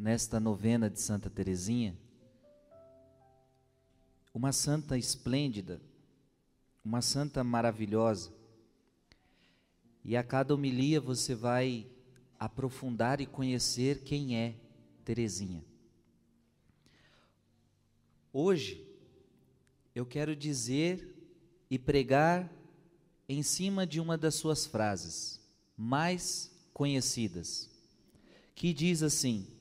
nesta novena de Santa Teresinha, uma santa esplêndida, uma santa maravilhosa. E a cada homilia você vai aprofundar e conhecer quem é Teresinha. Hoje eu quero dizer e pregar em cima de uma das suas frases mais conhecidas, que diz assim: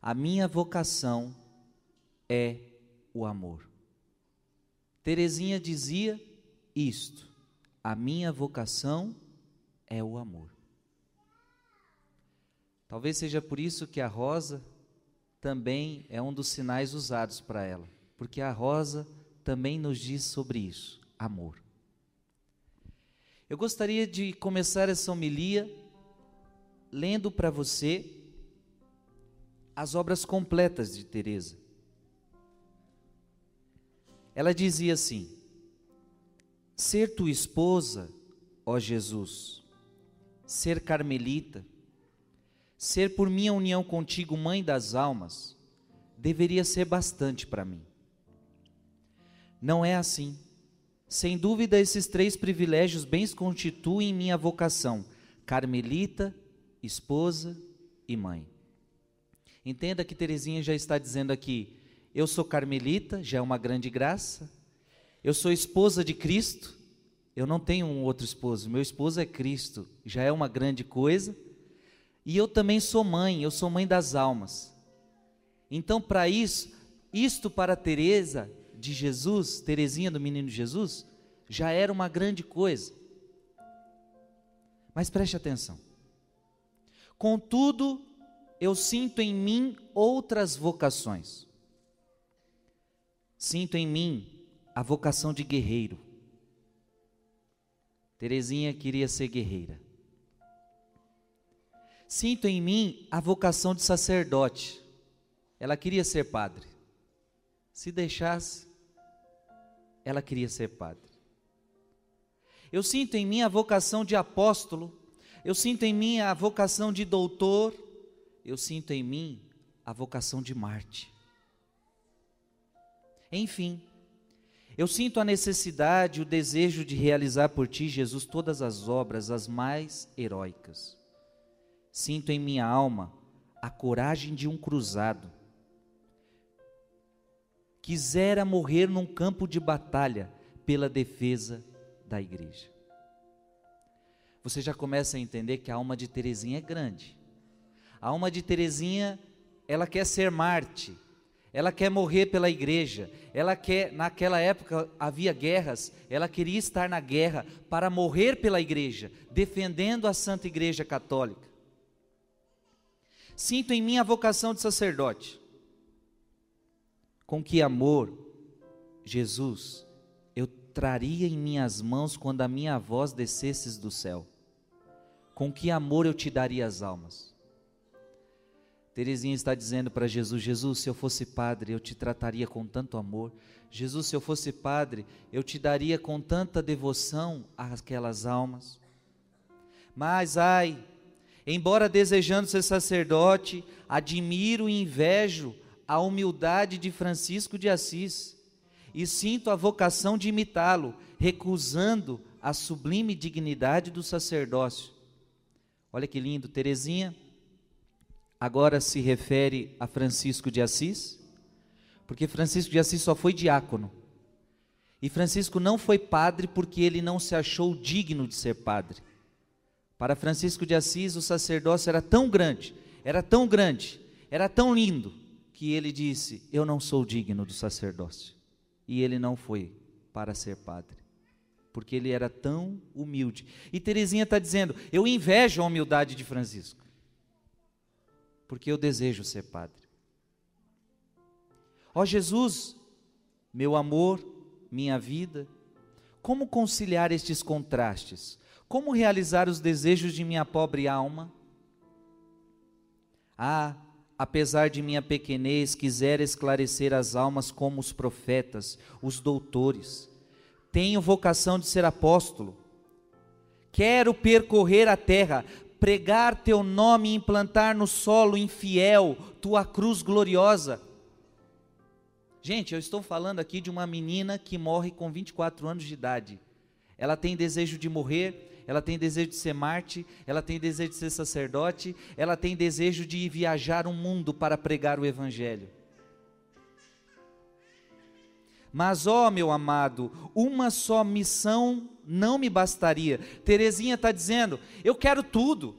a minha vocação é o amor. Terezinha dizia isto: a minha vocação é o amor. Talvez seja por isso que a rosa também é um dos sinais usados para ela, porque a rosa também nos diz sobre isso, amor. Eu gostaria de começar essa homilia lendo para você as obras completas de Teresa. Ela dizia assim: Ser tua esposa, ó Jesus, ser carmelita, ser por minha união contigo mãe das almas, deveria ser bastante para mim. Não é assim. Sem dúvida, esses três privilégios bens constituem minha vocação: carmelita, esposa e mãe. Entenda que Terezinha já está dizendo aqui: eu sou carmelita, já é uma grande graça. Eu sou esposa de Cristo. Eu não tenho um outro esposo, meu esposo é Cristo, já é uma grande coisa. E eu também sou mãe, eu sou mãe das almas. Então, para isso, isto para Teresa de Jesus, Terezinha do menino Jesus, já era uma grande coisa. Mas preste atenção. Contudo, eu sinto em mim outras vocações. Sinto em mim a vocação de guerreiro. Terezinha queria ser guerreira. Sinto em mim a vocação de sacerdote. Ela queria ser padre. Se deixasse, ela queria ser padre. Eu sinto em mim a vocação de apóstolo. Eu sinto em mim a vocação de doutor eu sinto em mim a vocação de Marte. Enfim, eu sinto a necessidade, o desejo de realizar por ti, Jesus, todas as obras, as mais heróicas. Sinto em minha alma a coragem de um cruzado. Quisera morrer num campo de batalha pela defesa da igreja. Você já começa a entender que a alma de Terezinha é grande. A alma de Terezinha, ela quer ser Marte, ela quer morrer pela igreja, ela quer, naquela época havia guerras, ela queria estar na guerra para morrer pela igreja, defendendo a Santa Igreja Católica. Sinto em mim a vocação de sacerdote. Com que amor, Jesus, eu traria em minhas mãos quando a minha voz descesses do céu? Com que amor eu te daria as almas? Terezinha está dizendo para Jesus: Jesus, se eu fosse padre, eu te trataria com tanto amor. Jesus, se eu fosse padre, eu te daria com tanta devoção àquelas almas. Mas, ai, embora desejando ser sacerdote, admiro e invejo a humildade de Francisco de Assis e sinto a vocação de imitá-lo, recusando a sublime dignidade do sacerdócio. Olha que lindo, Terezinha agora se refere a Francisco de Assis, porque Francisco de Assis só foi diácono. E Francisco não foi padre porque ele não se achou digno de ser padre. Para Francisco de Assis, o sacerdócio era tão grande, era tão grande, era tão lindo, que ele disse: Eu não sou digno do sacerdócio. E ele não foi para ser padre, porque ele era tão humilde. E Terezinha está dizendo: Eu invejo a humildade de Francisco porque eu desejo ser padre. Ó Jesus, meu amor, minha vida, como conciliar estes contrastes? Como realizar os desejos de minha pobre alma? Ah, apesar de minha pequenez, quiser esclarecer as almas como os profetas, os doutores. Tenho vocação de ser apóstolo. Quero percorrer a terra, pregar teu nome e implantar no solo infiel tua cruz gloriosa. Gente, eu estou falando aqui de uma menina que morre com 24 anos de idade. Ela tem desejo de morrer, ela tem desejo de ser Marte, ela tem desejo de ser sacerdote, ela tem desejo de viajar o mundo para pregar o Evangelho. Mas, ó meu amado, uma só missão não me bastaria. Terezinha está dizendo: eu quero tudo.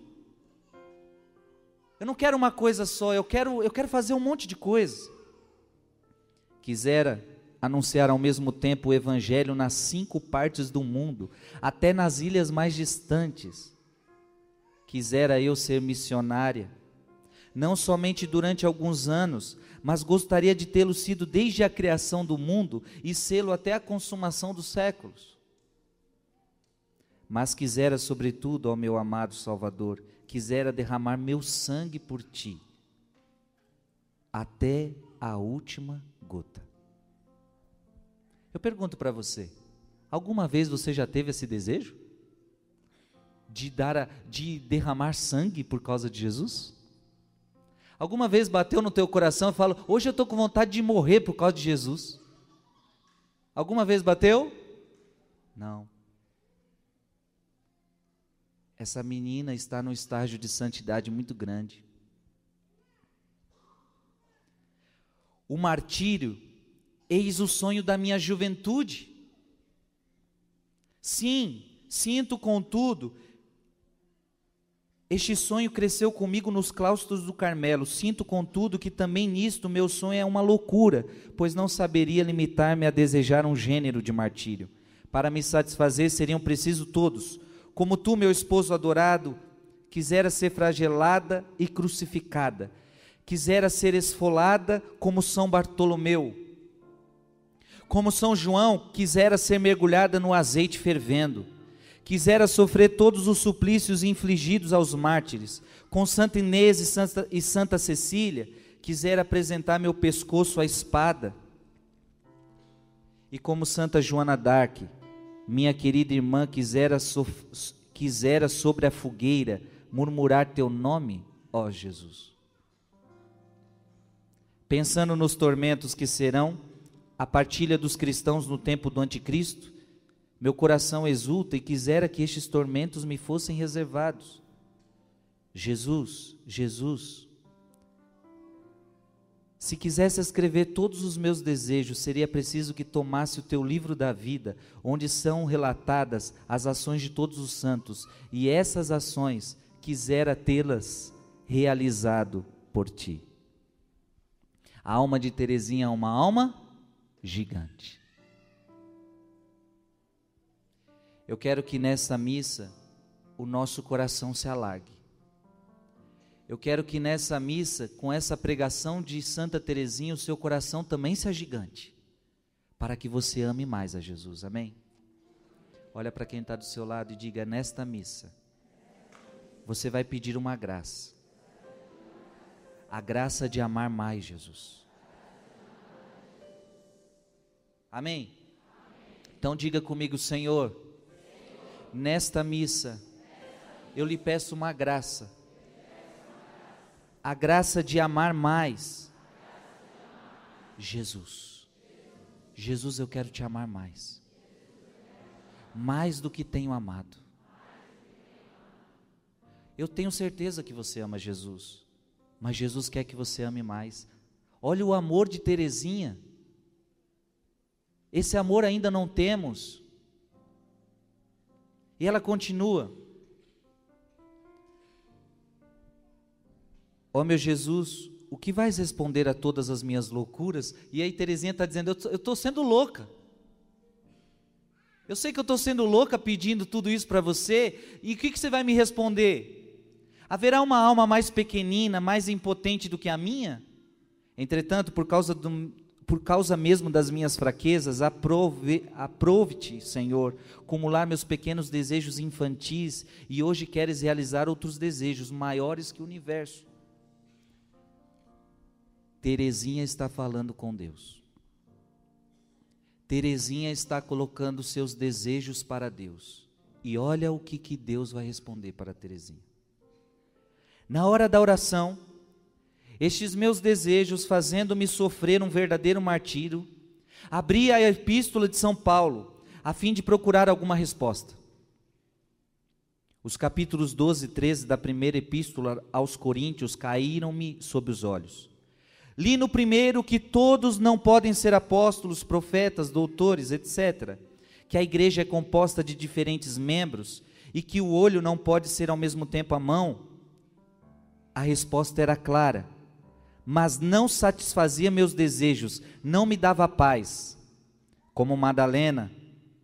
Eu não quero uma coisa só, eu quero, eu quero fazer um monte de coisas. Quisera anunciar ao mesmo tempo o Evangelho nas cinco partes do mundo, até nas ilhas mais distantes. Quisera eu ser missionária, não somente durante alguns anos, mas gostaria de tê-lo sido desde a criação do mundo e sê-lo até a consumação dos séculos. Mas quisera, sobretudo, ó meu amado Salvador, quisera derramar meu sangue por ti, até a última gota. Eu pergunto para você, alguma vez você já teve esse desejo? De, dar a, de derramar sangue por causa de Jesus? Alguma vez bateu no teu coração e falou, hoje eu estou com vontade de morrer por causa de Jesus? Alguma vez bateu? Não. Essa menina está num estágio de santidade muito grande. O martírio Eis o sonho da minha juventude. Sim, sinto, contudo, este sonho cresceu comigo nos claustros do Carmelo. Sinto, contudo, que também nisto meu sonho é uma loucura, pois não saberia limitar-me a desejar um gênero de martírio. Para me satisfazer seriam precisos todos. Como tu, meu esposo adorado, quisera ser flagelada e crucificada, quisera ser esfolada como São Bartolomeu como São João, quisera ser mergulhada no azeite fervendo, quisera sofrer todos os suplícios infligidos aos mártires, com Santa Inês e Santa, e Santa Cecília, quisera apresentar meu pescoço à espada, e como Santa Joana d'Arc, minha querida irmã, quisera, so, quisera sobre a fogueira murmurar teu nome, ó Jesus. Pensando nos tormentos que serão, a partilha dos cristãos no tempo do anticristo, meu coração exulta e quisera que estes tormentos me fossem reservados. Jesus, Jesus, se quisesse escrever todos os meus desejos, seria preciso que tomasse o teu livro da vida, onde são relatadas as ações de todos os santos, e essas ações quisera tê-las realizado por ti. A alma de Terezinha é uma alma gigante. Eu quero que nessa missa o nosso coração se alargue. Eu quero que nessa missa, com essa pregação de Santa Teresinha, o seu coração também se agigante, para que você ame mais a Jesus. Amém? Olha para quem está do seu lado e diga: nesta missa, você vai pedir uma graça, a graça de amar mais Jesus. Amém? Então diga comigo, Senhor, nesta missa, eu lhe peço uma graça, a graça de amar mais Jesus. Jesus, eu quero te amar mais, mais do que tenho amado. Eu tenho certeza que você ama Jesus, mas Jesus quer que você ame mais. Olha o amor de Terezinha esse amor ainda não temos. E ela continua: Ó oh, meu Jesus, o que vais responder a todas as minhas loucuras? E aí Terezinha está dizendo: Eu estou sendo louca. Eu sei que eu estou sendo louca pedindo tudo isso para você, e o que, que você vai me responder? Haverá uma alma mais pequenina, mais impotente do que a minha? Entretanto, por causa do, por causa mesmo das minhas fraquezas, aprove-te, Senhor, acumular meus pequenos desejos infantis e hoje queres realizar outros desejos maiores que o universo. Terezinha está falando com Deus. Terezinha está colocando seus desejos para Deus. E olha o que, que Deus vai responder para Terezinha. Na hora da oração, estes meus desejos, fazendo-me sofrer um verdadeiro martírio, abri a epístola de São Paulo, a fim de procurar alguma resposta. Os capítulos 12 e 13 da primeira epístola aos Coríntios caíram-me sob os olhos. Li no primeiro que todos não podem ser apóstolos, profetas, doutores, etc. Que a igreja é composta de diferentes membros e que o olho não pode ser ao mesmo tempo a mão. A resposta era clara mas não satisfazia meus desejos, não me dava paz. Como Madalena,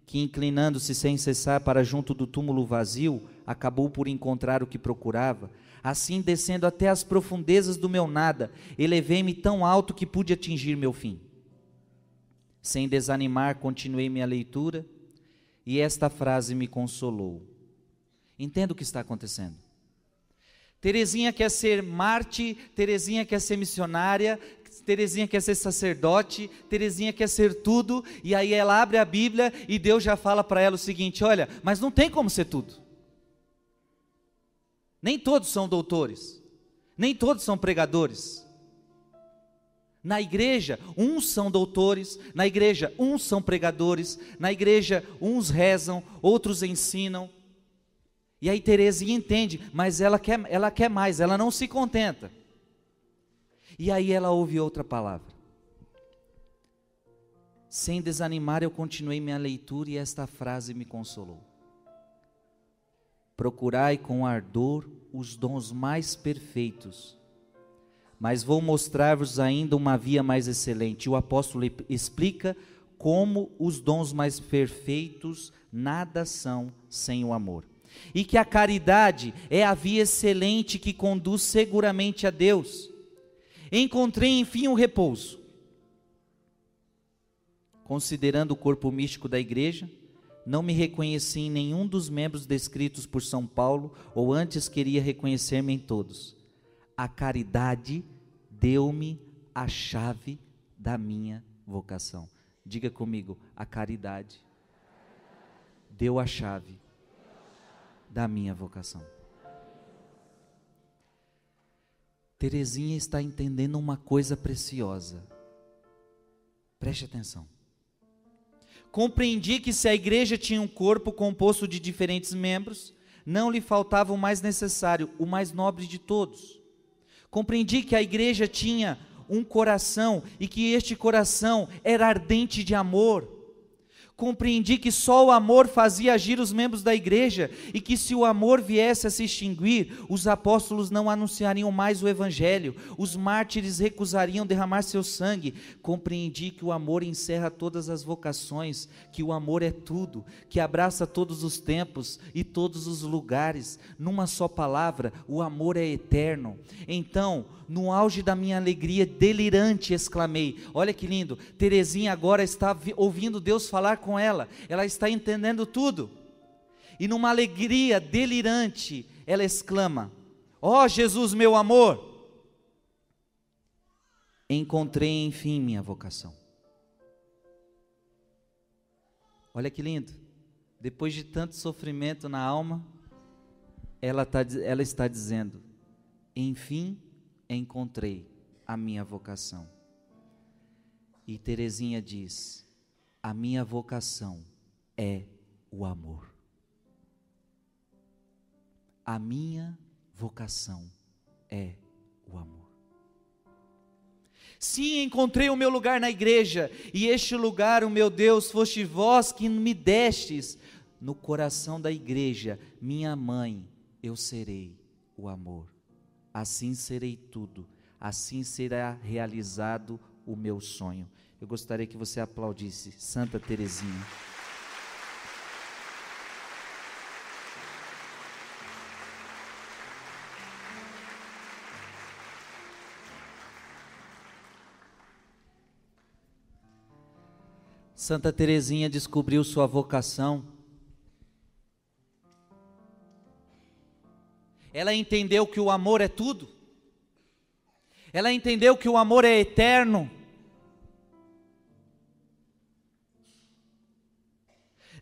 que inclinando-se sem cessar para junto do túmulo vazio, acabou por encontrar o que procurava, assim descendo até as profundezas do meu nada, elevei-me tão alto que pude atingir meu fim. Sem desanimar, continuei minha leitura, e esta frase me consolou. Entendo o que está acontecendo. Terezinha quer ser Marte, Terezinha quer ser missionária, Terezinha quer ser sacerdote, Terezinha quer ser tudo, e aí ela abre a Bíblia e Deus já fala para ela o seguinte: olha, mas não tem como ser tudo. Nem todos são doutores, nem todos são pregadores. Na igreja, uns são doutores, na igreja, uns são pregadores, na igreja, uns rezam, outros ensinam, e aí Terezinha entende, mas ela quer, ela quer mais, ela não se contenta. E aí ela ouve outra palavra. Sem desanimar, eu continuei minha leitura e esta frase me consolou. Procurai com ardor os dons mais perfeitos, mas vou mostrar-vos ainda uma via mais excelente. O apóstolo explica como os dons mais perfeitos nada são sem o amor e que a caridade é a via excelente que conduz seguramente a Deus. Encontrei enfim o um repouso. Considerando o corpo místico da igreja, não me reconheci em nenhum dos membros descritos por São Paulo, ou antes queria reconhecer-me em todos. A caridade deu-me a chave da minha vocação. Diga comigo, a caridade deu a chave da minha vocação. Terezinha está entendendo uma coisa preciosa. Preste atenção. Compreendi que se a igreja tinha um corpo composto de diferentes membros, não lhe faltava o mais necessário, o mais nobre de todos. Compreendi que a igreja tinha um coração e que este coração era ardente de amor compreendi que só o amor fazia agir os membros da igreja e que se o amor viesse a se extinguir, os apóstolos não anunciariam mais o evangelho, os mártires recusariam derramar seu sangue. Compreendi que o amor encerra todas as vocações, que o amor é tudo, que abraça todos os tempos e todos os lugares. Numa só palavra, o amor é eterno. Então, no auge da minha alegria delirante, exclamei: Olha que lindo, Terezinha agora está ouvindo Deus falar com ela, ela está entendendo tudo. E numa alegria delirante, ela exclama: Ó oh, Jesus, meu amor, encontrei enfim minha vocação. Olha que lindo, depois de tanto sofrimento na alma, ela, tá, ela está dizendo: Enfim encontrei a minha vocação. E Terezinha diz: a minha vocação é o amor. A minha vocação é o amor. Sim, encontrei o meu lugar na igreja, e este lugar, o meu Deus, foste vós que me destes. No coração da igreja, minha mãe, eu serei o amor assim serei tudo, assim será realizado o meu sonho. Eu gostaria que você aplaudisse Santa Teresinha. Santa Teresinha descobriu sua vocação. Ela entendeu que o amor é tudo. Ela entendeu que o amor é eterno.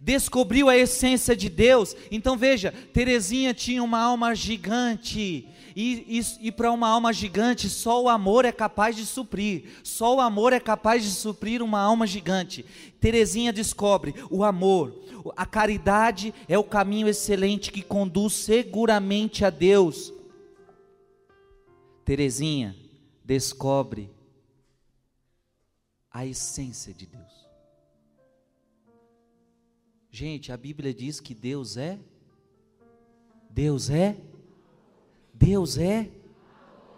Descobriu a essência de Deus. Então veja, Terezinha tinha uma alma gigante. E, e, e para uma alma gigante, só o amor é capaz de suprir. Só o amor é capaz de suprir uma alma gigante. Terezinha descobre o amor. A caridade é o caminho excelente que conduz seguramente a Deus. Terezinha descobre a essência de Deus. Gente, a Bíblia diz que Deus é Deus é Deus é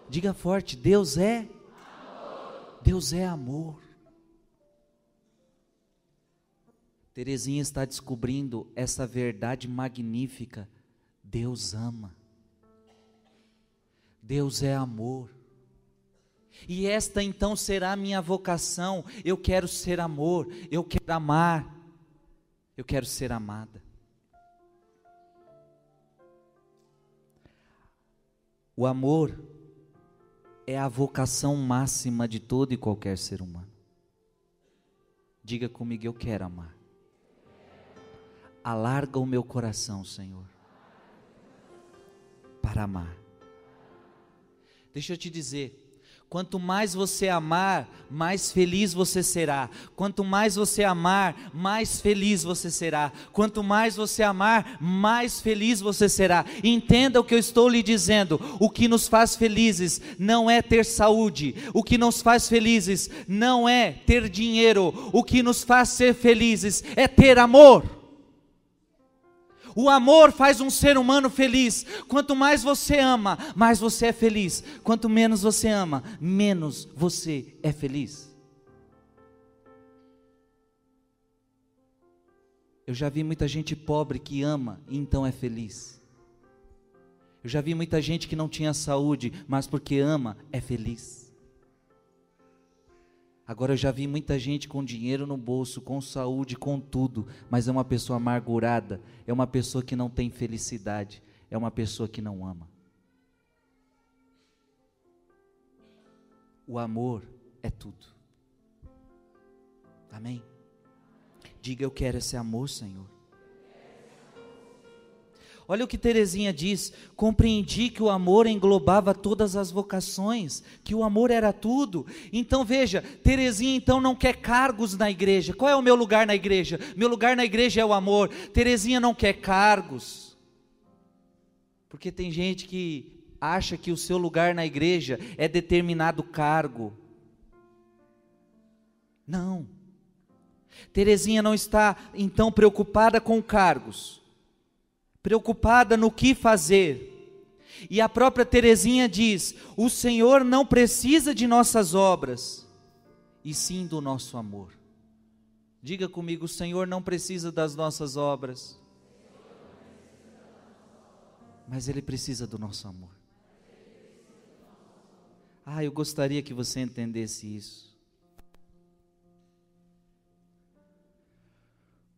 Diga forte, Deus é Deus é amor. Terezinha está descobrindo essa verdade magnífica. Deus ama. Deus é amor. E esta então será a minha vocação. Eu quero ser amor, eu quero amar. Eu quero ser amada. O amor é a vocação máxima de todo e qualquer ser humano. Diga comigo, eu quero amar. Alarga o meu coração, Senhor, para amar. Deixa eu te dizer, Quanto mais você amar, mais feliz você será. Quanto mais você amar, mais feliz você será. Quanto mais você amar, mais feliz você será. Entenda o que eu estou lhe dizendo. O que nos faz felizes não é ter saúde. O que nos faz felizes não é ter dinheiro. O que nos faz ser felizes é ter amor. O amor faz um ser humano feliz. Quanto mais você ama, mais você é feliz. Quanto menos você ama, menos você é feliz. Eu já vi muita gente pobre que ama e então é feliz. Eu já vi muita gente que não tinha saúde, mas porque ama é feliz. Agora eu já vi muita gente com dinheiro no bolso, com saúde, com tudo, mas é uma pessoa amargurada, é uma pessoa que não tem felicidade, é uma pessoa que não ama. O amor é tudo. Amém? Diga eu quero esse amor, Senhor. Olha o que Terezinha diz: compreendi que o amor englobava todas as vocações, que o amor era tudo. Então veja, Terezinha então não quer cargos na igreja. Qual é o meu lugar na igreja? Meu lugar na igreja é o amor. Terezinha não quer cargos. Porque tem gente que acha que o seu lugar na igreja é determinado cargo. Não. Terezinha não está então preocupada com cargos preocupada no que fazer. E a própria Terezinha diz: o Senhor não precisa de nossas obras, e sim do nosso amor. Diga comigo: o Senhor não precisa das nossas obras, mas Ele precisa do nosso amor. Ah, eu gostaria que você entendesse isso.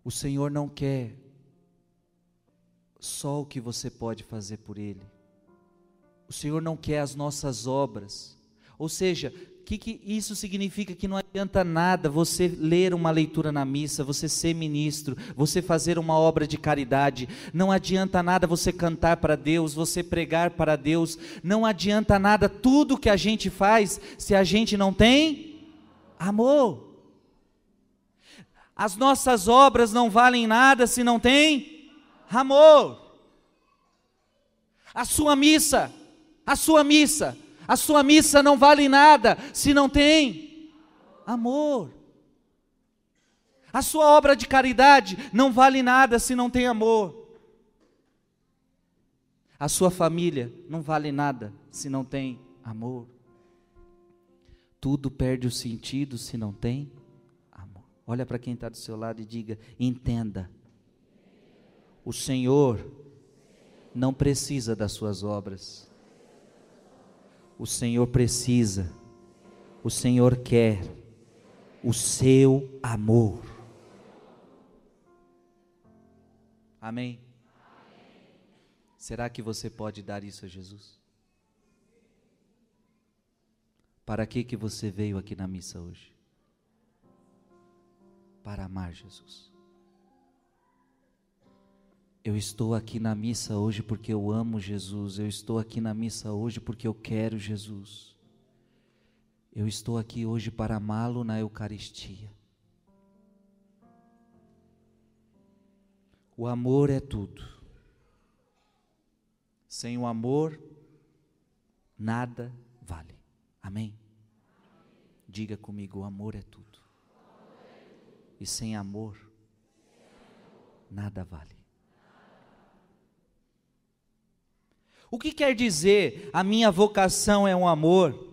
O Senhor não quer só o que você pode fazer por Ele. O Senhor não quer as nossas obras. Ou seja, o que, que isso significa? Que não adianta nada você ler uma leitura na missa, você ser ministro, você fazer uma obra de caridade. Não adianta nada você cantar para Deus, você pregar para Deus. Não adianta nada tudo que a gente faz se a gente não tem amor. As nossas obras não valem nada se não tem amor. A sua missa, a sua missa, a sua missa não vale nada se não tem amor. A sua obra de caridade não vale nada se não tem amor. A sua família não vale nada se não tem amor. Tudo perde o sentido se não tem amor. Olha para quem está do seu lado e diga: entenda o Senhor não precisa das suas obras. O Senhor precisa. O Senhor quer o seu amor. Amém? Será que você pode dar isso a Jesus? Para que que você veio aqui na missa hoje? Para amar Jesus. Eu estou aqui na missa hoje porque eu amo Jesus. Eu estou aqui na missa hoje porque eu quero Jesus. Eu estou aqui hoje para amá-lo na Eucaristia. O amor é tudo. Sem o amor, nada vale. Amém? Diga comigo: o amor é tudo. E sem amor, nada vale. O que quer dizer a minha vocação é um amor?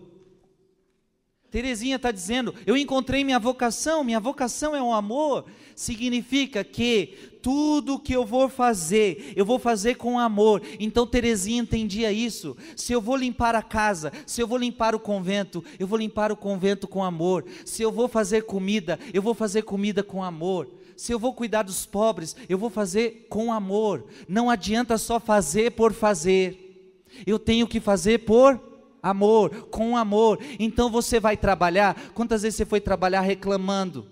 Terezinha está dizendo: Eu encontrei minha vocação, minha vocação é um amor. Significa que tudo que eu vou fazer, eu vou fazer com amor. Então Terezinha entendia isso. Se eu vou limpar a casa, se eu vou limpar o convento, eu vou limpar o convento com amor. Se eu vou fazer comida, eu vou fazer comida com amor. Se eu vou cuidar dos pobres, eu vou fazer com amor. Não adianta só fazer por fazer. Eu tenho que fazer por amor, com amor. Então você vai trabalhar. Quantas vezes você foi trabalhar reclamando?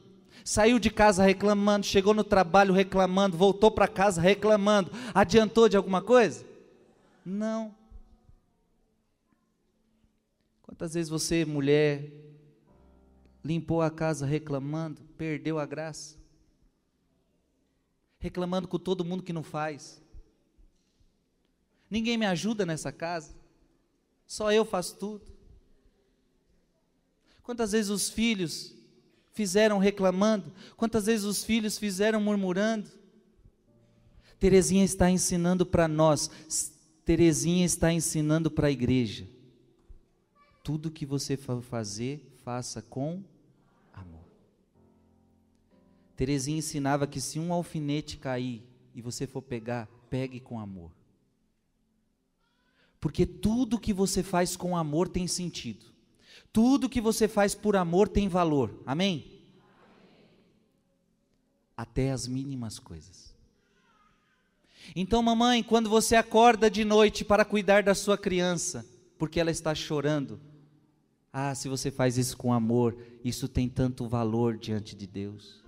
Saiu de casa reclamando, chegou no trabalho reclamando, voltou para casa reclamando. Adiantou de alguma coisa? Não. Quantas vezes você, mulher, limpou a casa reclamando, perdeu a graça? Reclamando com todo mundo que não faz. Ninguém me ajuda nessa casa. Só eu faço tudo. Quantas vezes os filhos fizeram reclamando? Quantas vezes os filhos fizeram murmurando? Terezinha está ensinando para nós, Terezinha está ensinando para a igreja. Tudo que você for fazer, faça com amor. Terezinha ensinava que se um alfinete cair e você for pegar, pegue com amor. Porque tudo que você faz com amor tem sentido. Tudo que você faz por amor tem valor. Amém? Até as mínimas coisas. Então, mamãe, quando você acorda de noite para cuidar da sua criança, porque ela está chorando, ah, se você faz isso com amor, isso tem tanto valor diante de Deus.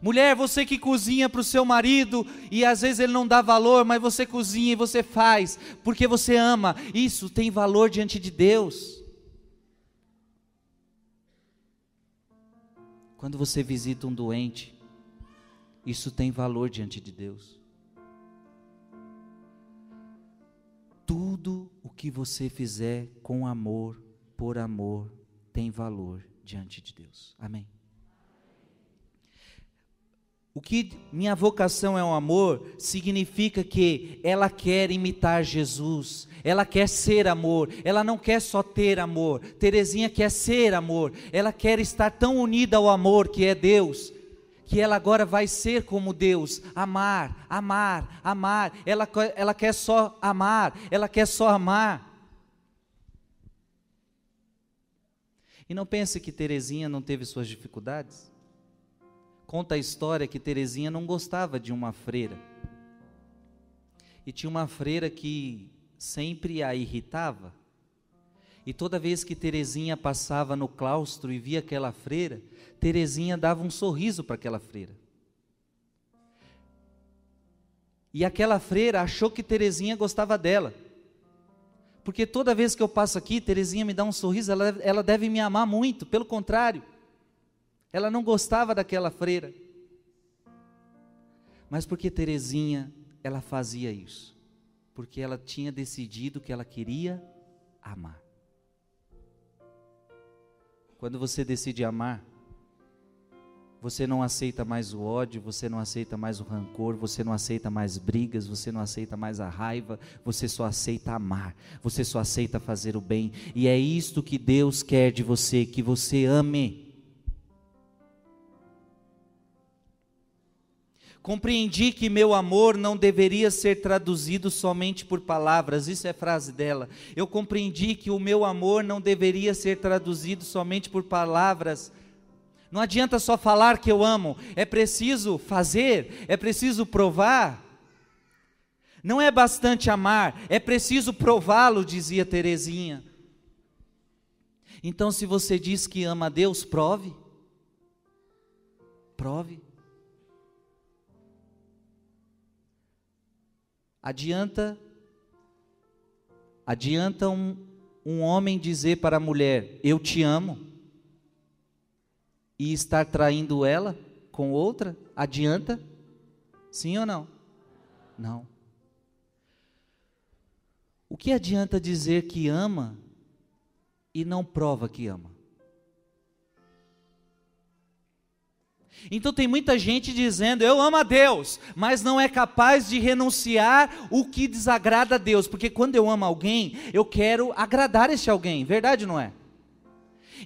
Mulher, você que cozinha para o seu marido e às vezes ele não dá valor, mas você cozinha e você faz porque você ama, isso tem valor diante de Deus. Quando você visita um doente, isso tem valor diante de Deus. Tudo o que você fizer com amor, por amor, tem valor diante de Deus. Amém. O que minha vocação é um amor significa que ela quer imitar Jesus, ela quer ser amor, ela não quer só ter amor. Terezinha quer ser amor, ela quer estar tão unida ao amor que é Deus, que ela agora vai ser como Deus, amar, amar, amar. Ela, ela quer só amar, ela quer só amar. E não pense que Terezinha não teve suas dificuldades. Conta a história que Terezinha não gostava de uma freira. E tinha uma freira que sempre a irritava. E toda vez que Terezinha passava no claustro e via aquela freira, Terezinha dava um sorriso para aquela freira. E aquela freira achou que Terezinha gostava dela. Porque toda vez que eu passo aqui, Terezinha me dá um sorriso, ela, ela deve me amar muito, pelo contrário. Ela não gostava daquela freira. Mas porque Terezinha, ela fazia isso? Porque ela tinha decidido que ela queria amar. Quando você decide amar, você não aceita mais o ódio, você não aceita mais o rancor, você não aceita mais brigas, você não aceita mais a raiva, você só aceita amar, você só aceita fazer o bem, e é isto que Deus quer de você, que você ame. Compreendi que meu amor não deveria ser traduzido somente por palavras, isso é frase dela. Eu compreendi que o meu amor não deveria ser traduzido somente por palavras, Não adianta só falar que eu amo, é preciso fazer, é preciso provar. Não é bastante amar, é preciso prová-lo, dizia Terezinha. Então, se você diz que ama a Deus, prove. Prove. Adianta adianta um, um homem dizer para a mulher: Eu te amo, e estar traindo ela com outra? Adianta? Sim ou não? Não. O que adianta dizer que ama e não prova que ama? Então tem muita gente dizendo, eu amo a Deus, mas não é capaz de renunciar o que desagrada a Deus, porque quando eu amo alguém, eu quero agradar esse alguém, verdade não é?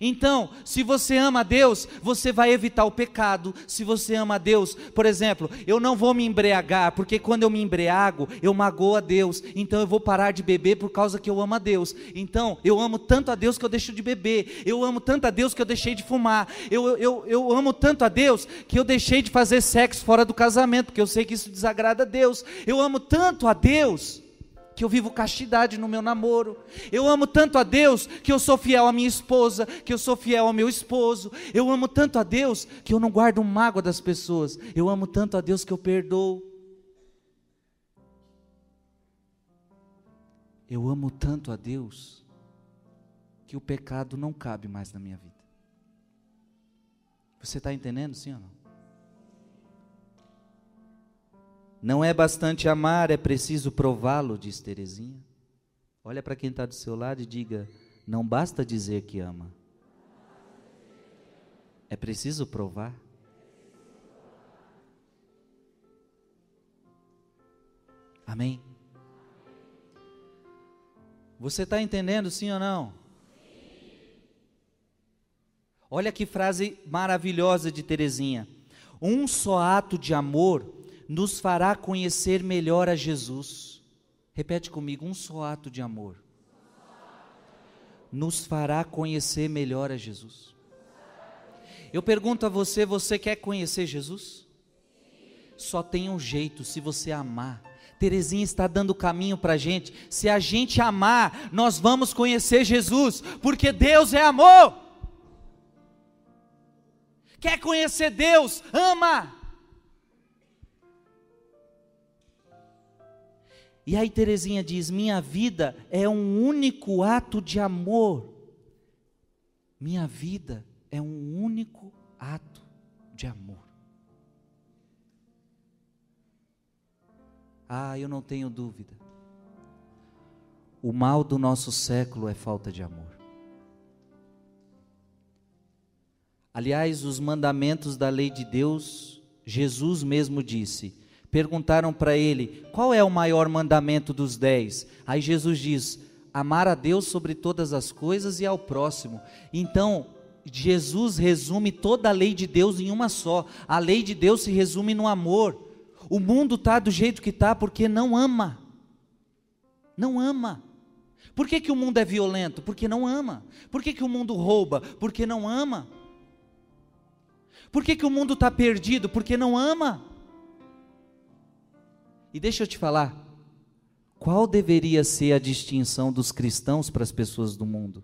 Então, se você ama a Deus, você vai evitar o pecado. Se você ama a Deus, por exemplo, eu não vou me embriagar, porque quando eu me embriago, eu magoo a Deus. Então eu vou parar de beber por causa que eu amo a Deus. Então, eu amo tanto a Deus que eu deixo de beber. Eu amo tanto a Deus que eu deixei de fumar. Eu, eu, eu amo tanto a Deus que eu deixei de fazer sexo fora do casamento, porque eu sei que isso desagrada a Deus. Eu amo tanto a Deus que eu vivo castidade no meu namoro. Eu amo tanto a Deus que eu sou fiel à minha esposa, que eu sou fiel ao meu esposo. Eu amo tanto a Deus que eu não guardo mágoa das pessoas. Eu amo tanto a Deus que eu perdoo. Eu amo tanto a Deus que o pecado não cabe mais na minha vida. Você está entendendo, sim ou não? Não é bastante amar, é preciso prová-lo, diz Terezinha. Olha para quem está do seu lado e diga: não basta dizer que ama, é preciso provar. Amém? Você está entendendo, sim ou não? Olha que frase maravilhosa de Terezinha. Um só ato de amor nos fará conhecer melhor a Jesus. Repete comigo: um só ato de amor nos fará conhecer melhor a Jesus. Eu pergunto a você: você quer conhecer Jesus? Só tem um jeito, se você amar. Terezinha está dando caminho para a gente. Se a gente amar, nós vamos conhecer Jesus, porque Deus é amor. Quer conhecer Deus? Ama. E aí Terezinha diz: Minha vida é um único ato de amor. Minha vida é um único ato de amor. Ah, eu não tenho dúvida. O mal do nosso século é falta de amor. Aliás, os mandamentos da lei de Deus, Jesus mesmo disse: perguntaram para ele: qual é o maior mandamento dos dez? Aí Jesus diz: amar a Deus sobre todas as coisas e ao próximo. Então, Jesus resume toda a lei de Deus em uma só. A lei de Deus se resume no amor. O mundo está do jeito que está porque não ama. Não ama. Por que, que o mundo é violento? Porque não ama. Por que, que o mundo rouba? Porque não ama. Por que, que o mundo está perdido? Porque não ama. E deixa eu te falar, qual deveria ser a distinção dos cristãos para as pessoas do mundo?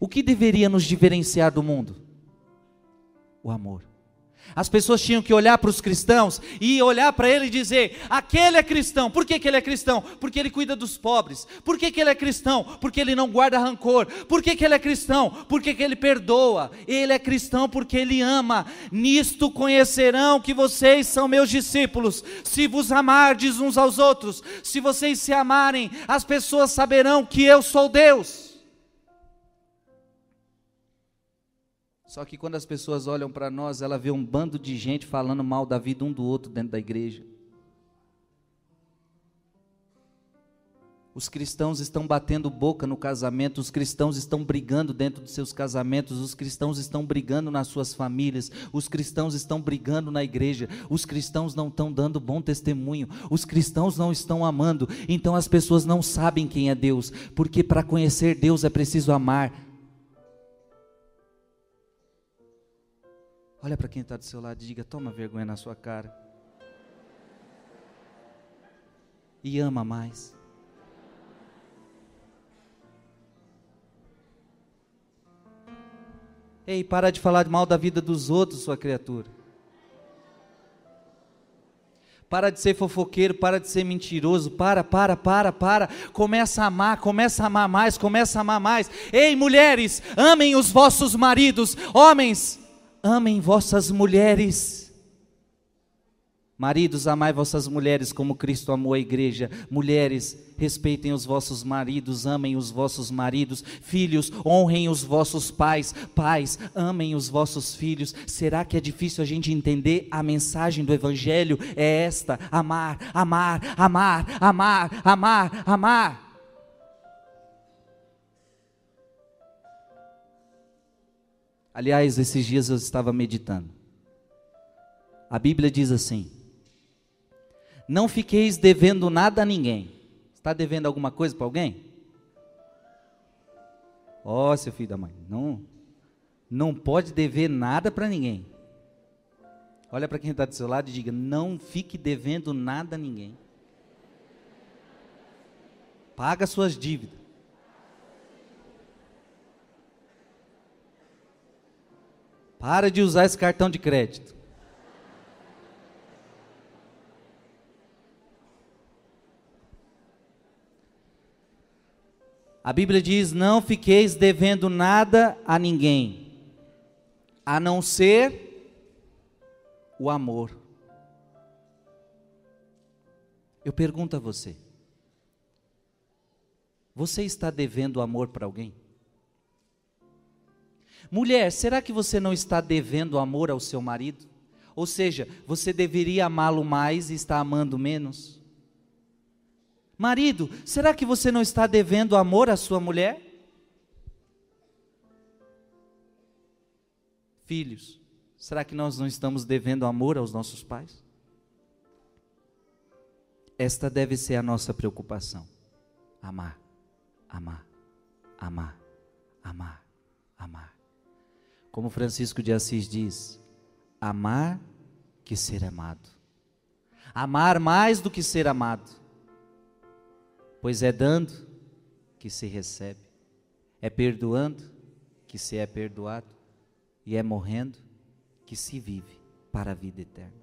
O que deveria nos diferenciar do mundo? O amor. As pessoas tinham que olhar para os cristãos e olhar para ele e dizer: aquele é cristão. Por que, que ele é cristão? Porque ele cuida dos pobres. Por que, que ele é cristão? Porque ele não guarda rancor. Por que, que ele é cristão? Porque que ele perdoa. Ele é cristão porque ele ama. Nisto conhecerão que vocês são meus discípulos, se vos amardes uns aos outros. Se vocês se amarem, as pessoas saberão que eu sou Deus. Só que quando as pessoas olham para nós, ela vê um bando de gente falando mal da vida um do outro dentro da igreja. Os cristãos estão batendo boca no casamento, os cristãos estão brigando dentro dos seus casamentos, os cristãos estão brigando nas suas famílias, os cristãos estão brigando na igreja, os cristãos não estão dando bom testemunho, os cristãos não estão amando, então as pessoas não sabem quem é Deus, porque para conhecer Deus é preciso amar. Olha para quem está do seu lado e diga: toma vergonha na sua cara. E ama mais. Ei, para de falar mal da vida dos outros, sua criatura. Para de ser fofoqueiro, para de ser mentiroso, para, para, para, para. Começa a amar, começa a amar mais, começa a amar mais. Ei, mulheres, amem os vossos maridos. Homens, amem vossas mulheres. Maridos, amai vossas mulheres como Cristo amou a igreja. Mulheres, respeitem os vossos maridos, amem os vossos maridos. Filhos, honrem os vossos pais. Pais, amem os vossos filhos. Será que é difícil a gente entender a mensagem do Evangelho? É esta: amar, amar, amar, amar, amar, amar. Aliás, esses dias eu estava meditando. A Bíblia diz assim: não fiqueis devendo nada a ninguém. Está devendo alguma coisa para alguém? Ó, oh, seu filho da mãe, não, não pode dever nada para ninguém. Olha para quem está do seu lado e diga: não fique devendo nada a ninguém. Paga suas dívidas. Para de usar esse cartão de crédito. A Bíblia diz: Não fiqueis devendo nada a ninguém, a não ser o amor. Eu pergunto a você: Você está devendo amor para alguém? Mulher, será que você não está devendo amor ao seu marido? Ou seja, você deveria amá-lo mais e está amando menos? Marido, será que você não está devendo amor à sua mulher? Filhos, será que nós não estamos devendo amor aos nossos pais? Esta deve ser a nossa preocupação. Amar, amar, amar, amar, amar. Como Francisco de Assis diz: amar que ser amado. Amar mais do que ser amado Pois é dando que se recebe, é perdoando que se é perdoado, e é morrendo que se vive para a vida eterna.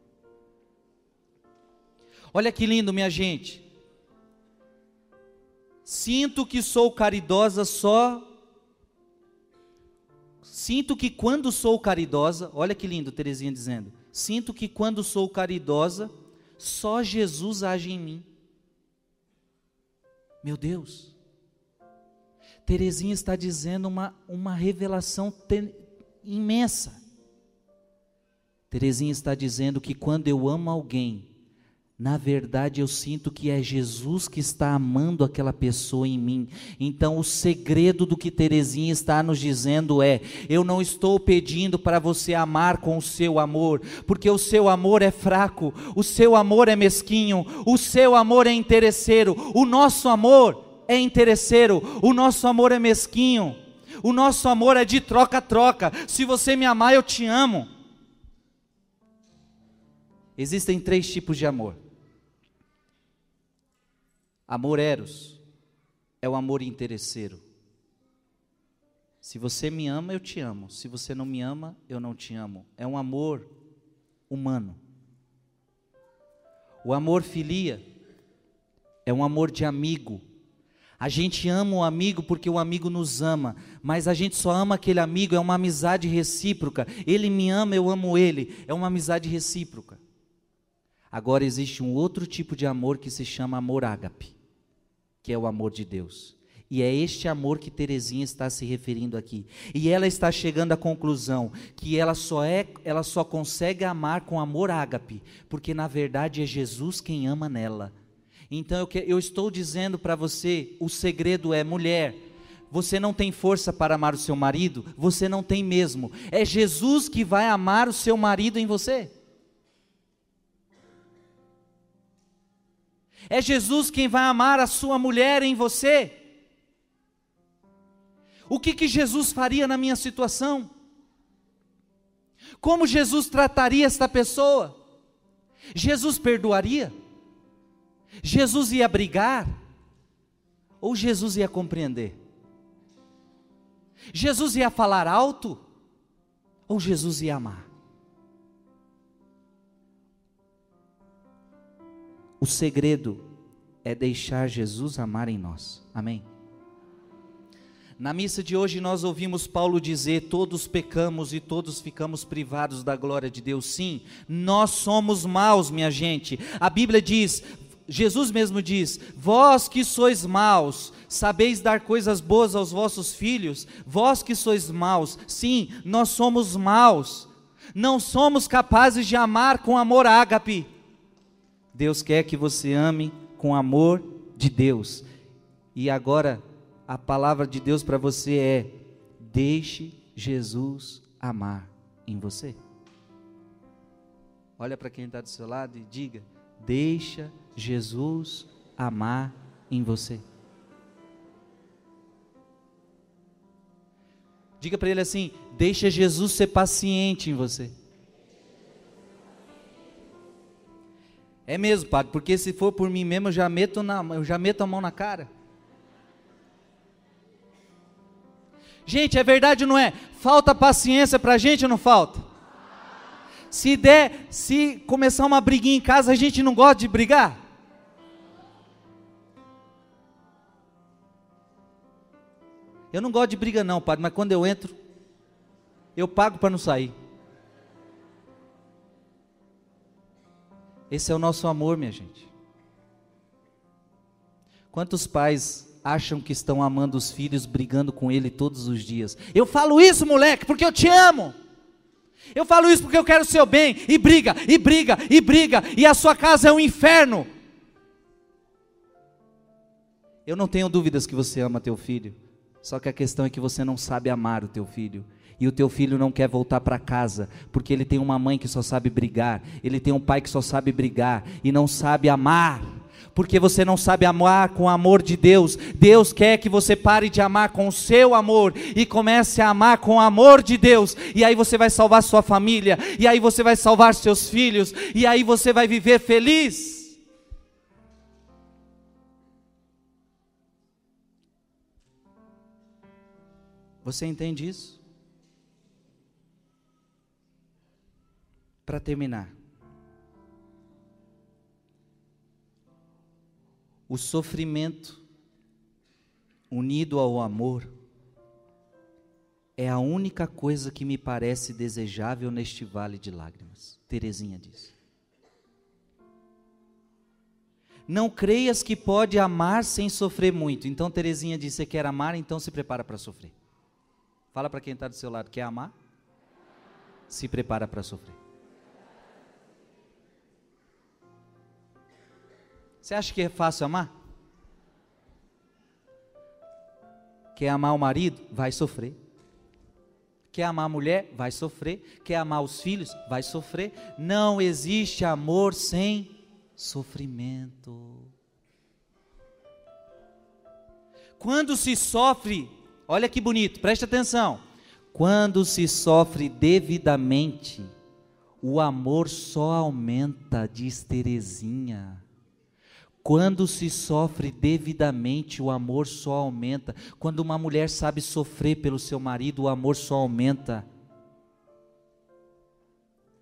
Olha que lindo, minha gente. Sinto que sou caridosa só. Sinto que quando sou caridosa, olha que lindo, Terezinha dizendo. Sinto que quando sou caridosa, só Jesus age em mim. Meu Deus, Terezinha está dizendo uma, uma revelação imensa. Terezinha está dizendo que quando eu amo alguém, na verdade, eu sinto que é Jesus que está amando aquela pessoa em mim. Então, o segredo do que Terezinha está nos dizendo é: eu não estou pedindo para você amar com o seu amor, porque o seu amor é fraco, o seu amor é mesquinho, o seu amor é interesseiro, o nosso amor é interesseiro, o nosso amor é mesquinho, o nosso amor é de troca-troca. Se você me amar, eu te amo. Existem três tipos de amor Amor eros é o amor interesseiro. Se você me ama, eu te amo. Se você não me ama, eu não te amo. É um amor humano. O amor filia é um amor de amigo. A gente ama o amigo porque o amigo nos ama, mas a gente só ama aquele amigo, é uma amizade recíproca. Ele me ama, eu amo ele. É uma amizade recíproca. Agora existe um outro tipo de amor que se chama amor ágape que é o amor de Deus. E é este amor que Terezinha está se referindo aqui. E ela está chegando à conclusão que ela só é, ela só consegue amar com amor ágape, porque na verdade é Jesus quem ama nela. Então eu, que, eu estou dizendo para você, o segredo é mulher, você não tem força para amar o seu marido? Você não tem mesmo. É Jesus que vai amar o seu marido em você. É Jesus quem vai amar a sua mulher em você. O que, que Jesus faria na minha situação? Como Jesus trataria esta pessoa? Jesus perdoaria? Jesus ia brigar? Ou Jesus ia compreender? Jesus ia falar alto? Ou Jesus ia amar? O segredo é deixar Jesus amar em nós. Amém? Na missa de hoje nós ouvimos Paulo dizer: todos pecamos e todos ficamos privados da glória de Deus. Sim, nós somos maus, minha gente. A Bíblia diz: Jesus mesmo diz: Vós que sois maus, sabeis dar coisas boas aos vossos filhos, vós que sois maus, sim, nós somos maus, não somos capazes de amar com amor ágape. Deus quer que você ame com amor de Deus. E agora, a palavra de Deus para você é: deixe Jesus amar em você. Olha para quem está do seu lado e diga: deixa Jesus amar em você. Diga para ele assim: deixa Jesus ser paciente em você. É mesmo, padre, porque se for por mim mesmo, eu já meto, na, eu já meto a mão na cara. Gente, é verdade ou não é? Falta paciência para a gente ou não falta? Se der, se começar uma briguinha em casa, a gente não gosta de brigar? Eu não gosto de briga não, padre, mas quando eu entro, eu pago para não sair. Esse é o nosso amor, minha gente. Quantos pais acham que estão amando os filhos, brigando com ele todos os dias? Eu falo isso, moleque, porque eu te amo. Eu falo isso porque eu quero o seu bem, e briga, e briga, e briga, e a sua casa é um inferno. Eu não tenho dúvidas que você ama teu filho, só que a questão é que você não sabe amar o teu filho e o teu filho não quer voltar para casa, porque ele tem uma mãe que só sabe brigar, ele tem um pai que só sabe brigar e não sabe amar. Porque você não sabe amar com o amor de Deus. Deus quer que você pare de amar com o seu amor e comece a amar com o amor de Deus. E aí você vai salvar sua família, e aí você vai salvar seus filhos, e aí você vai viver feliz. Você entende isso? Para terminar, o sofrimento unido ao amor é a única coisa que me parece desejável neste vale de lágrimas. Terezinha diz. Não creias que pode amar sem sofrer muito. Então Terezinha diz: você quer amar, então se prepara para sofrer. Fala para quem está do seu lado: quer amar? Se prepara para sofrer. Você acha que é fácil amar? Quer amar o marido? Vai sofrer. Quer amar a mulher? Vai sofrer. Quer amar os filhos? Vai sofrer. Não existe amor sem sofrimento. Quando se sofre, olha que bonito, preste atenção. Quando se sofre devidamente, o amor só aumenta, diz Terezinha. Quando se sofre devidamente, o amor só aumenta. Quando uma mulher sabe sofrer pelo seu marido, o amor só aumenta.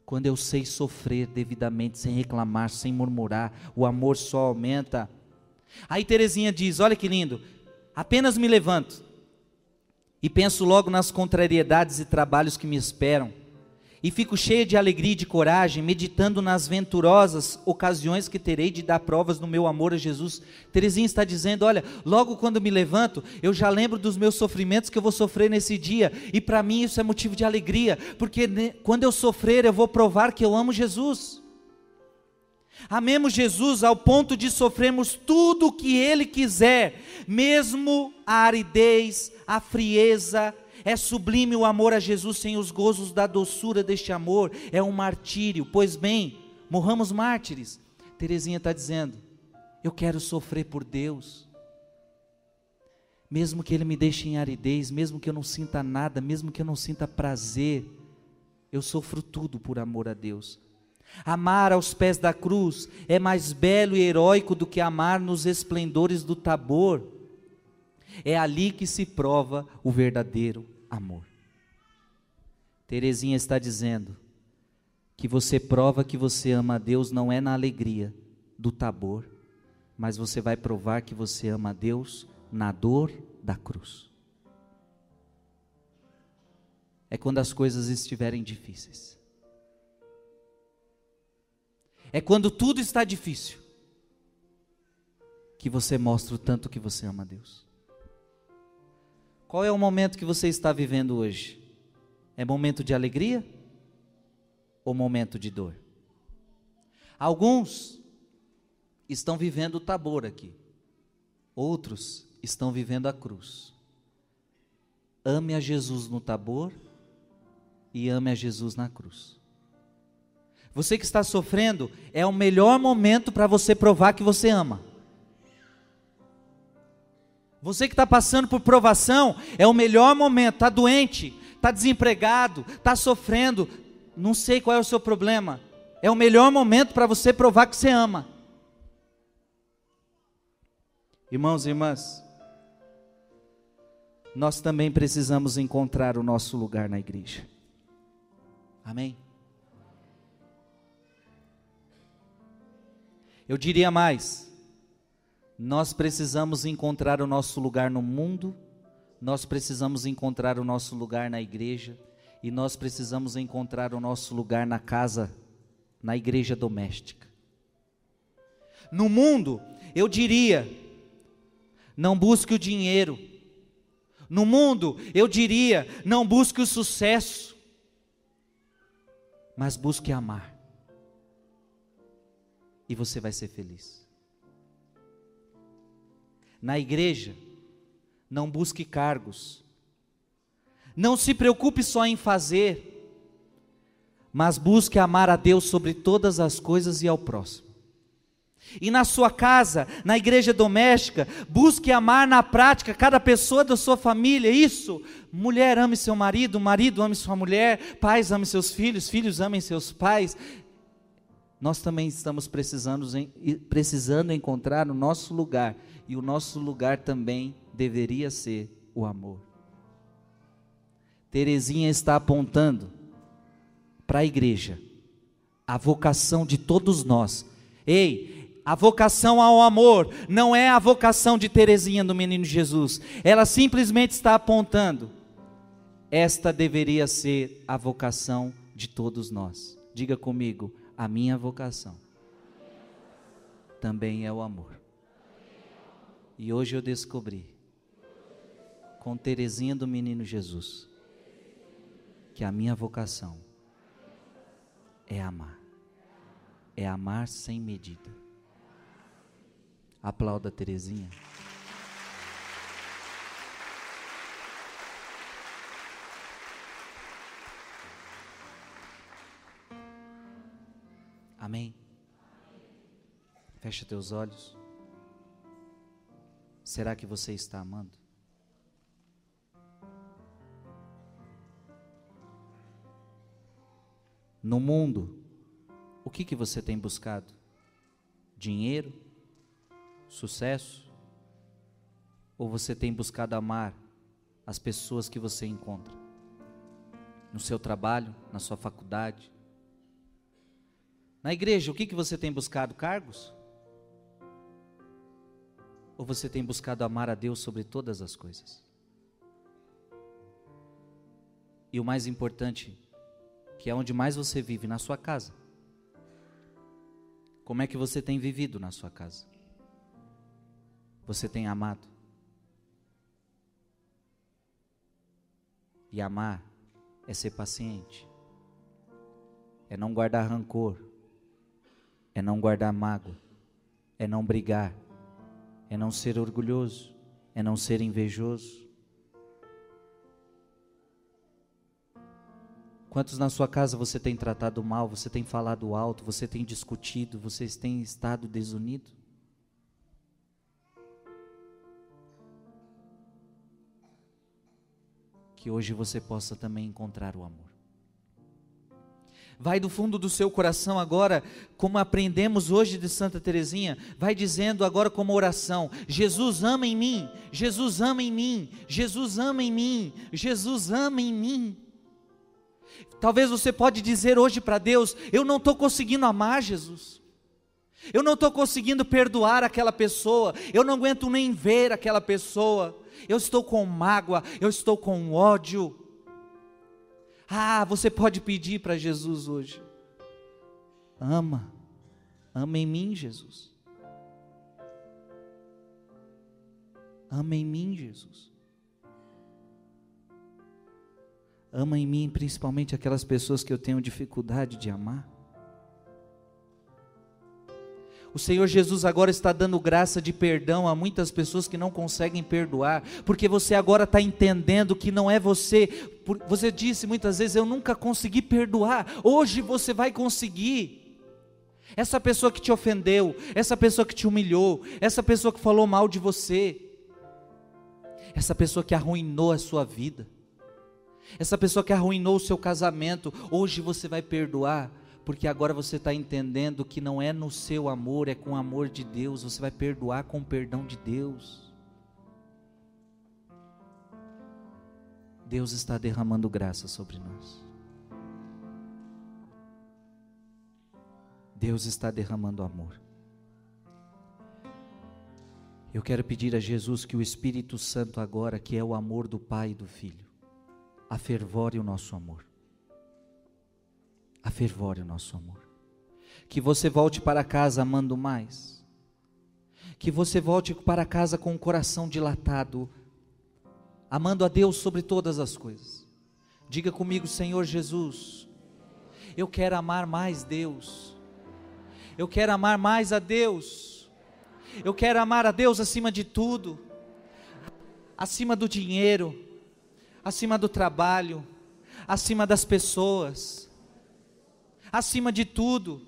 Quando eu sei sofrer devidamente, sem reclamar, sem murmurar, o amor só aumenta. Aí Terezinha diz: Olha que lindo, apenas me levanto e penso logo nas contrariedades e trabalhos que me esperam e fico cheia de alegria e de coragem, meditando nas venturosas ocasiões que terei de dar provas no meu amor a Jesus. Terezinha está dizendo: Olha, logo quando me levanto, eu já lembro dos meus sofrimentos que eu vou sofrer nesse dia, e para mim isso é motivo de alegria, porque quando eu sofrer, eu vou provar que eu amo Jesus. Amemos Jesus ao ponto de sofrermos tudo o que Ele quiser, mesmo a aridez, a frieza, é sublime o amor a Jesus sem os gozos da doçura deste amor, é um martírio. Pois bem, morramos mártires. Terezinha está dizendo: Eu quero sofrer por Deus. Mesmo que Ele me deixe em aridez, mesmo que eu não sinta nada, mesmo que eu não sinta prazer, Eu sofro tudo por amor a Deus. Amar aos pés da cruz é mais belo e heróico do que amar nos esplendores do Tabor. É ali que se prova o verdadeiro amor. Terezinha está dizendo que você prova que você ama a Deus não é na alegria do Tabor, mas você vai provar que você ama a Deus na dor da cruz. É quando as coisas estiverem difíceis. É quando tudo está difícil que você mostra o tanto que você ama a Deus. Qual é o momento que você está vivendo hoje? É momento de alegria ou momento de dor? Alguns estão vivendo o tabor aqui, outros estão vivendo a cruz. Ame a Jesus no tabor e ame a Jesus na cruz. Você que está sofrendo, é o melhor momento para você provar que você ama. Você que está passando por provação, é o melhor momento. Está doente, está desempregado, está sofrendo, não sei qual é o seu problema. É o melhor momento para você provar que você ama. Irmãos e irmãs, nós também precisamos encontrar o nosso lugar na igreja. Amém? Eu diria mais: nós precisamos encontrar o nosso lugar no mundo, nós precisamos encontrar o nosso lugar na igreja e nós precisamos encontrar o nosso lugar na casa, na igreja doméstica. No mundo, eu diria, não busque o dinheiro. No mundo, eu diria, não busque o sucesso, mas busque amar e você vai ser feliz. Na igreja, não busque cargos, não se preocupe só em fazer, mas busque amar a Deus sobre todas as coisas e ao próximo. E na sua casa, na igreja doméstica, busque amar na prática cada pessoa da sua família. Isso, mulher ame seu marido, marido ame sua mulher, pais ame seus filhos, filhos amem seus pais nós também estamos precisando, precisando encontrar o nosso lugar, e o nosso lugar também deveria ser o amor. Terezinha está apontando para a igreja a vocação de todos nós. Ei, a vocação ao amor não é a vocação de Terezinha do menino Jesus. Ela simplesmente está apontando. Esta deveria ser a vocação de todos nós. Diga comigo, a minha vocação também é o amor. E hoje eu descobri, com Terezinha do Menino Jesus, que a minha vocação é amar. É amar sem medida. Aplauda Terezinha. Amém? Fecha teus olhos. Será que você está amando? No mundo, o que, que você tem buscado? Dinheiro? Sucesso? Ou você tem buscado amar as pessoas que você encontra? No seu trabalho, na sua faculdade, na igreja, o que, que você tem buscado? Cargos? Ou você tem buscado amar a Deus sobre todas as coisas? E o mais importante, que é onde mais você vive, na sua casa. Como é que você tem vivido na sua casa? Você tem amado? E amar é ser paciente, é não guardar rancor, é não guardar mágoa, é não brigar, é não ser orgulhoso, é não ser invejoso. Quantos na sua casa você tem tratado mal, você tem falado alto, você tem discutido, vocês têm estado desunidos? Que hoje você possa também encontrar o amor. Vai do fundo do seu coração agora, como aprendemos hoje de Santa Teresinha, vai dizendo agora como oração: Jesus ama em mim, Jesus ama em mim, Jesus ama em mim, Jesus ama em mim. Talvez você pode dizer hoje para Deus: eu não estou conseguindo amar Jesus. Eu não estou conseguindo perdoar aquela pessoa, eu não aguento nem ver aquela pessoa, eu estou com mágoa, eu estou com ódio. Ah, você pode pedir para Jesus hoje. Ama, ama em mim, Jesus. Ama em mim, Jesus. Ama em mim, principalmente aquelas pessoas que eu tenho dificuldade de amar. O Senhor Jesus agora está dando graça de perdão a muitas pessoas que não conseguem perdoar, porque você agora está entendendo que não é você. Você disse muitas vezes: Eu nunca consegui perdoar, hoje você vai conseguir. Essa pessoa que te ofendeu, essa pessoa que te humilhou, essa pessoa que falou mal de você, essa pessoa que arruinou a sua vida, essa pessoa que arruinou o seu casamento, hoje você vai perdoar porque agora você está entendendo que não é no seu amor, é com o amor de Deus, você vai perdoar com o perdão de Deus. Deus está derramando graça sobre nós. Deus está derramando amor. Eu quero pedir a Jesus que o Espírito Santo, agora, que é o amor do Pai e do Filho, afervore o nosso amor afervore o nosso amor. Que você volte para casa amando mais. Que você volte para casa com o coração dilatado, amando a Deus sobre todas as coisas. Diga comigo, Senhor Jesus, eu quero amar mais Deus. Eu quero amar mais a Deus. Eu quero amar a Deus acima de tudo, acima do dinheiro, acima do trabalho, acima das pessoas acima de tudo,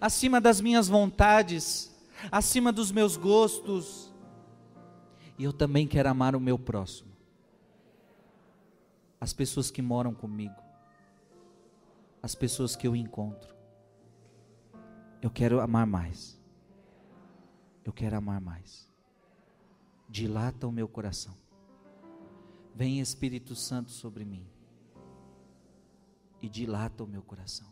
acima das minhas vontades, acima dos meus gostos. E eu também quero amar o meu próximo, as pessoas que moram comigo, as pessoas que eu encontro. Eu quero amar mais. Eu quero amar mais. Dilata o meu coração. Vem Espírito Santo sobre mim e dilata o meu coração.